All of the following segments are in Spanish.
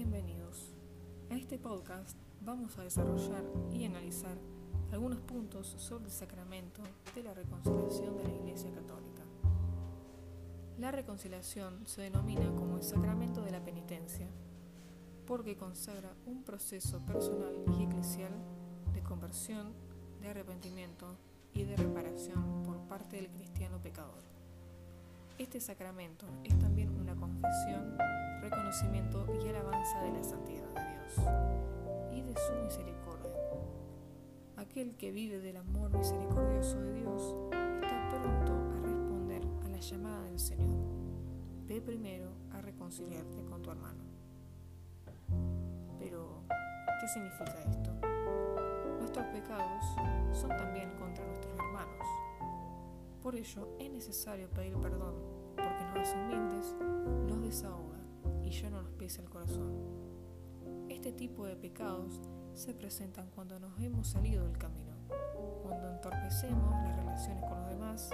bienvenidos. A este podcast vamos a desarrollar y analizar algunos puntos sobre el sacramento de la reconciliación de la Iglesia Católica. La reconciliación se denomina como el sacramento de la penitencia, porque consagra un proceso personal y eclesial de conversión, de arrepentimiento y de reparación por parte del cristiano pecador. Este sacramento es también una confesión, reconocimiento y alabanza de la santidad de Dios y de su misericordia. Aquel que vive del amor misericordioso de Dios está pronto a responder a la llamada del Señor. Ve primero a reconciliarte con tu hermano. Pero, ¿qué significa esto? Nuestros pecados son también contra nuestros hermanos. Por ello es necesario pedir perdón, hace humildes, nos desahoga y ya no nos pesa el corazón. Este tipo de pecados se presentan cuando nos hemos salido del camino, cuando entorpecemos las relaciones con los demás,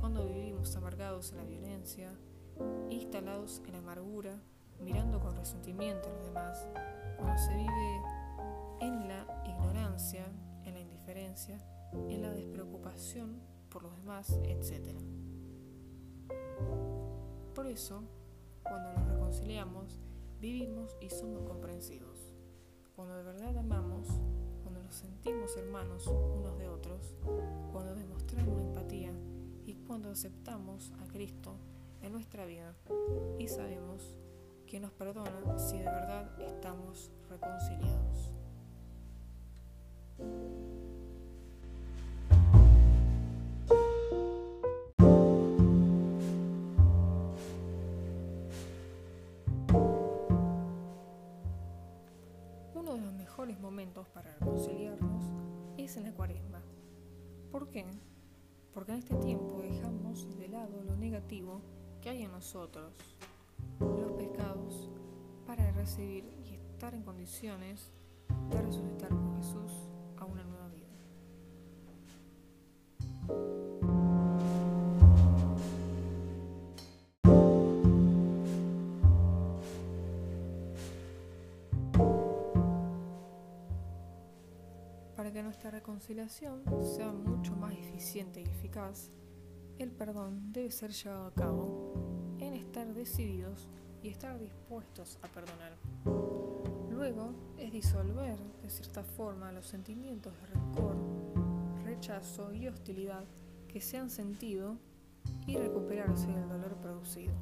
cuando vivimos amargados en la violencia, instalados en la amargura, mirando con resentimiento a los demás, cuando se vive en la ignorancia, en la indiferencia, en la despreocupación por los demás, etc. Por eso, cuando nos reconciliamos, vivimos y somos comprensivos. Cuando de verdad amamos, cuando nos sentimos hermanos unos de otros, cuando demostramos empatía y cuando aceptamos a Cristo en nuestra vida y sabemos que nos perdona si de verdad estamos reconciliados. Mejores momentos para reconciliarnos es en la cuaresma. ¿Por qué? Porque en este tiempo dejamos de lado lo negativo que hay en nosotros, los pecados, para recibir y estar en condiciones de resucitar con Jesús Nuestra reconciliación sea mucho más eficiente y eficaz, el perdón debe ser llevado a cabo en estar decididos y estar dispuestos a perdonar. Luego es disolver de cierta forma los sentimientos de rencor, rechazo y hostilidad que se han sentido y recuperarse del dolor producido.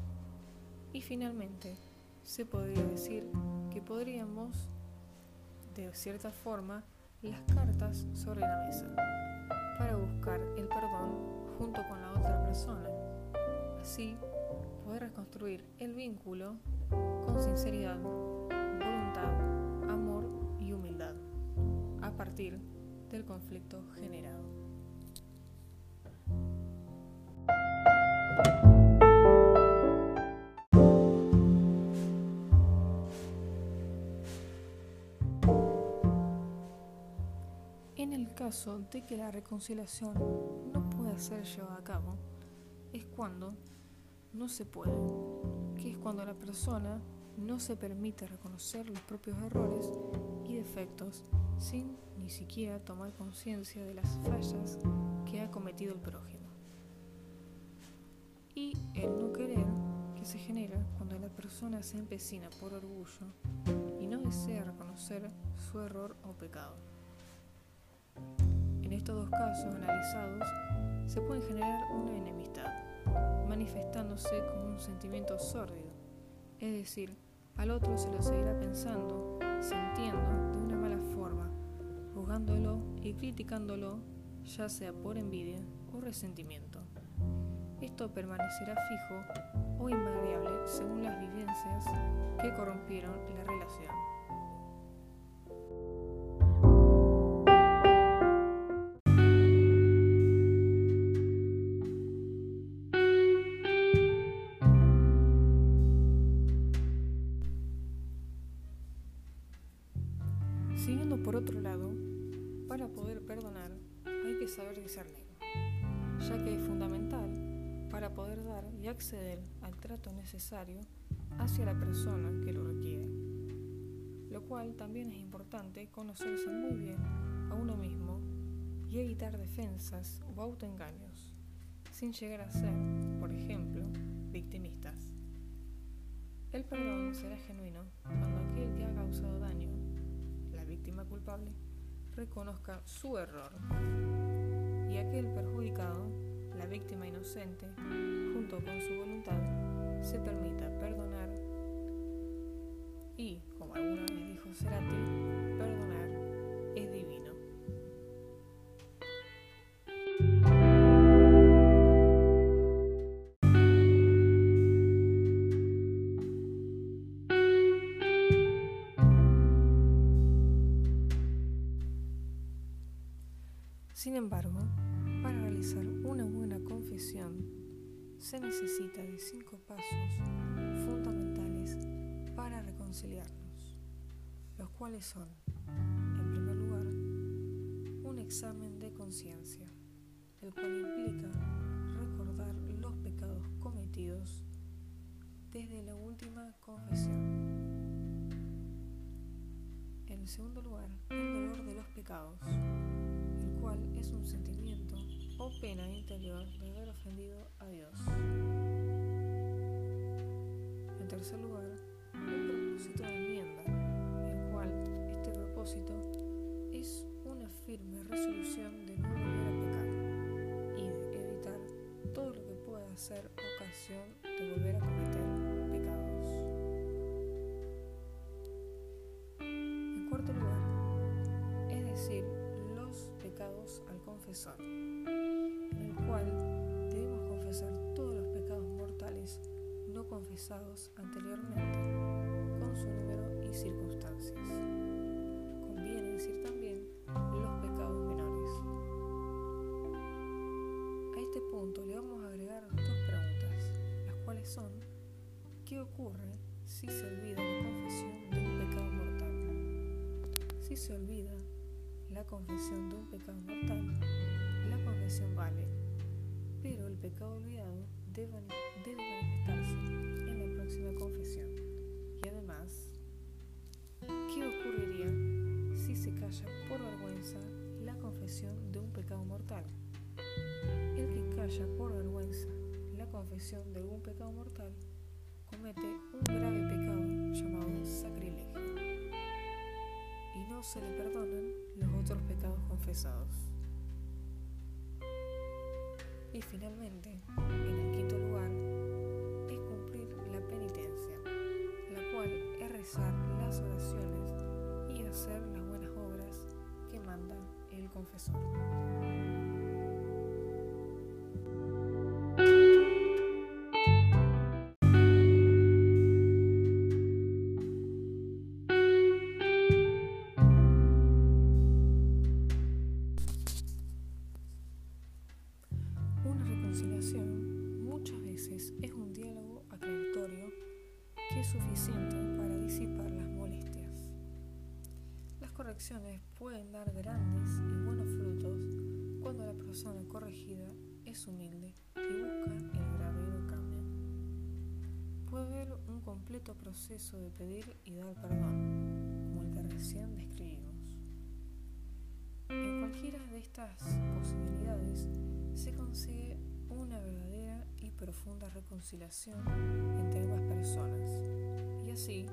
Y finalmente, se podría decir que podríamos, de cierta forma, las cartas sobre la mesa para buscar el perdón junto con la otra persona. Así, poder reconstruir el vínculo con sinceridad, voluntad, amor y humildad a partir del conflicto generado. Caso de que la reconciliación no pueda ser llevada a cabo, es cuando no se puede, que es cuando la persona no se permite reconocer los propios errores y defectos sin ni siquiera tomar conciencia de las fallas que ha cometido el prójimo. Y el no querer que se genera cuando la persona se empecina por orgullo y no desea reconocer su error o pecado. En estos dos casos analizados se puede generar una enemistad, manifestándose como un sentimiento sórdido, es decir, al otro se lo seguirá pensando, sintiendo de una mala forma, juzgándolo y criticándolo, ya sea por envidia o resentimiento. Esto permanecerá fijo o invariable según las vivencias que corrompieron la relación. Acceder al trato necesario hacia la persona que lo requiere. cual también es importante conocerse muy bien a uno mismo y evitar defensas o autoengaños, sin llegar a ser, por ejemplo, victimistas. El perdón será genuino cuando aquel que ha causado daño, la víctima culpable, reconozca su error y aquel perjudicado, la víctima inocente, junto con su voluntad, se permita perdonar y, como alguna vez dijo Cerati, perdonar es divino. Sin embargo, para realizar una buena confesión se necesita de cinco pasos fundamentales para reconciliarnos, los cuales son, en primer lugar, un examen de conciencia, el cual implica recordar los pecados cometidos desde la última confesión. En segundo lugar, el dolor de los pecados cual es un sentimiento o pena interior de haber ofendido a Dios. En tercer lugar, el propósito de enmienda, el cual este propósito es una firme resolución de no volver a pecar y de evitar todo lo que pueda ser ocasión de volver a cometer pecados. En cuarto lugar, es decir, al confesor, en el debemos confesar todos los pecados mortales no confesados anteriormente, con su número y circunstancias. Conviene decir también los pecados menores. A este punto le vamos a agregar dos preguntas, las cuales son, ¿qué ocurre si se olvida la confesión de un pecado mortal? Si se olvida la confesión de un pecado mortal, la confesión vale, pero el pecado olvidado debe, manifestarse en la próxima confesión. Y además, ¿qué ocurriría si se calla por vergüenza la confesión de un pecado mortal? El que calla por vergüenza la confesión de algún pecado mortal comete un grave pecado llamado sacrilegio y no se le perdonan los otros pecados confesados. Y finalmente, en el quinto lugar, es cumplir la penitencia, la cual es rezar las oraciones y hacer las buenas obras que manda el confesor. Las correcciones pueden dar grandes y buenos frutos cuando la persona corregida es humilde y busca el verdadero cambio. Puede haber un completo proceso de pedir y dar perdón, como el que recién describimos. En cualquiera de estas posibilidades se consigue una verdadera y profunda reconciliación entre ambas personas y así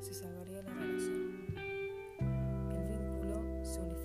se salvaría la relación. El vínculo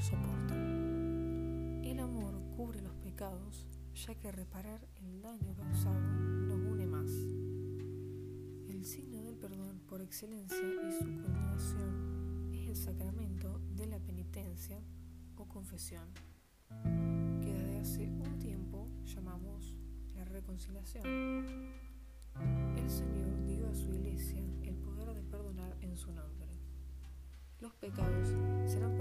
lo soporta. El amor cubre los pecados, ya que reparar el daño causado nos une más. El signo del perdón por excelencia y su culminación es el sacramento de la penitencia o confesión, que hace un tiempo llamamos la reconciliación. El Señor dio a su iglesia el poder de perdonar en su nombre. Los pecados serán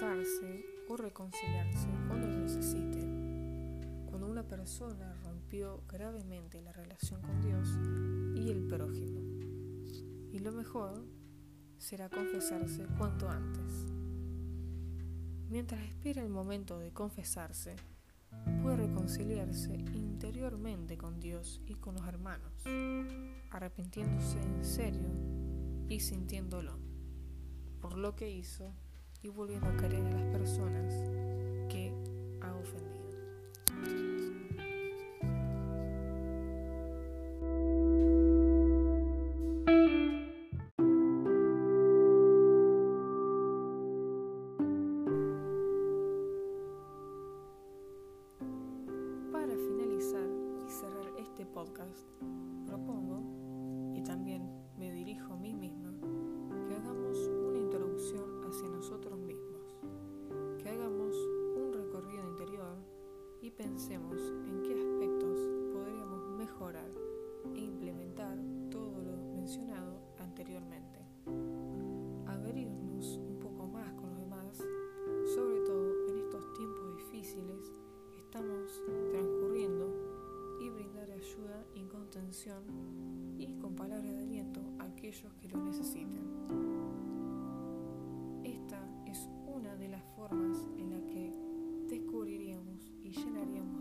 confesarse o reconciliarse cuando necesite. Cuando una persona rompió gravemente la relación con Dios y el prójimo. Y lo mejor será confesarse cuanto antes. Mientras espera el momento de confesarse, puede reconciliarse interiormente con Dios y con los hermanos, arrepintiéndose en serio y sintiéndolo por lo que hizo y volviendo a querer a las personas pensemos en qué aspectos podríamos mejorar e implementar todo lo mencionado anteriormente. Abrirnos un poco más con los demás, sobre todo en estos tiempos difíciles que estamos transcurriendo y brindar ayuda y contención y con palabras de aliento a aquellos que lo necesiten. Esta es una de las formas en la que descubriríamos